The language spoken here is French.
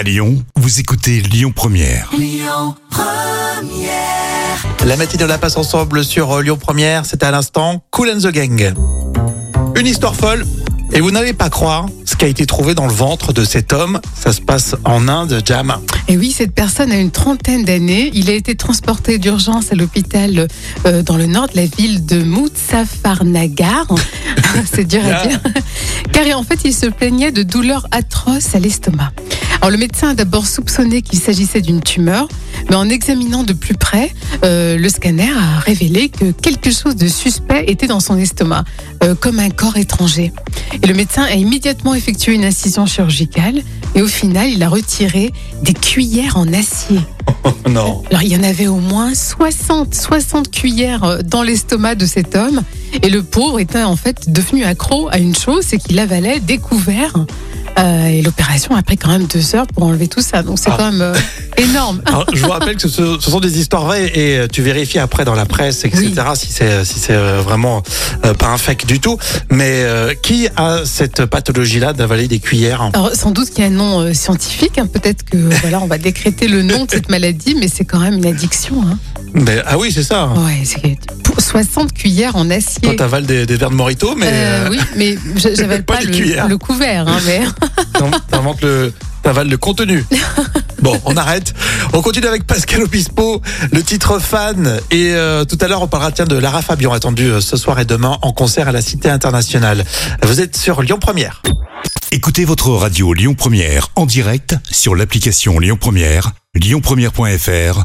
À Lyon, vous écoutez Lyon Première. La matinée, on la passe ensemble sur euh, Lyon Première. C'était à l'instant Cool and the Gang. Une histoire folle. Et vous n'allez pas croire ce qui a été trouvé dans le ventre de cet homme. Ça se passe en Inde, Jam. Et oui, cette personne a une trentaine d'années. Il a été transporté d'urgence à l'hôpital euh, dans le nord de la ville de Muzaffarnagar. C'est dur à dire. Car en fait, il se plaignait de douleurs atroces à l'estomac. Alors le médecin a d'abord soupçonné qu'il s'agissait d'une tumeur, mais en examinant de plus près, euh, le scanner a révélé que quelque chose de suspect était dans son estomac, euh, comme un corps étranger. Et le médecin a immédiatement effectué une incision chirurgicale et au final, il a retiré des cuillères en acier. non. Alors, il y en avait au moins 60, 60 cuillères euh, dans l'estomac de cet homme. Et le pauvre était en fait devenu accro à une chose, c'est qu'il avalait des couverts. Euh, et l'opération a pris quand même deux heures pour enlever tout ça. Donc, c'est Ah. quand même euh, énorme. Alors, je vous rappelle que ce, ce sont des histoires vraies et euh, tu vérifies après dans la presse, etc. Si c'est si c'est vraiment euh, pas un fake du tout. Mais qui a cette pathologie-là d'avaler des cuillères? Alors, sans doute qu'il y a un nom scientifique. hein. Peut-être que voilà, on va décréter le nom de cette maladie, mais c'est quand même une addiction. Hein. Mais, Ah oui, c'est ça. Ouais, c'est pour 60 cuillères en acier. Toi, t'avales des, des verres de Morito, mais Euh, euh, oui, mais je- j'avale Pas pas, les cuillères. le, le couvert. Hein, mais... t'in- t'inventes le, t'avales le contenu. Bon, on arrête. On continue avec Pascal Obispo, le titre fan. Et euh, tout à l'heure, on parlera tiens de Lara Fabian, attendu euh, ce soir et demain en concert à la Cité internationale. Vous êtes sur Lyon Première. Écoutez votre radio Lyon Première en direct sur l'application Lyon Première, lyonpremière.fr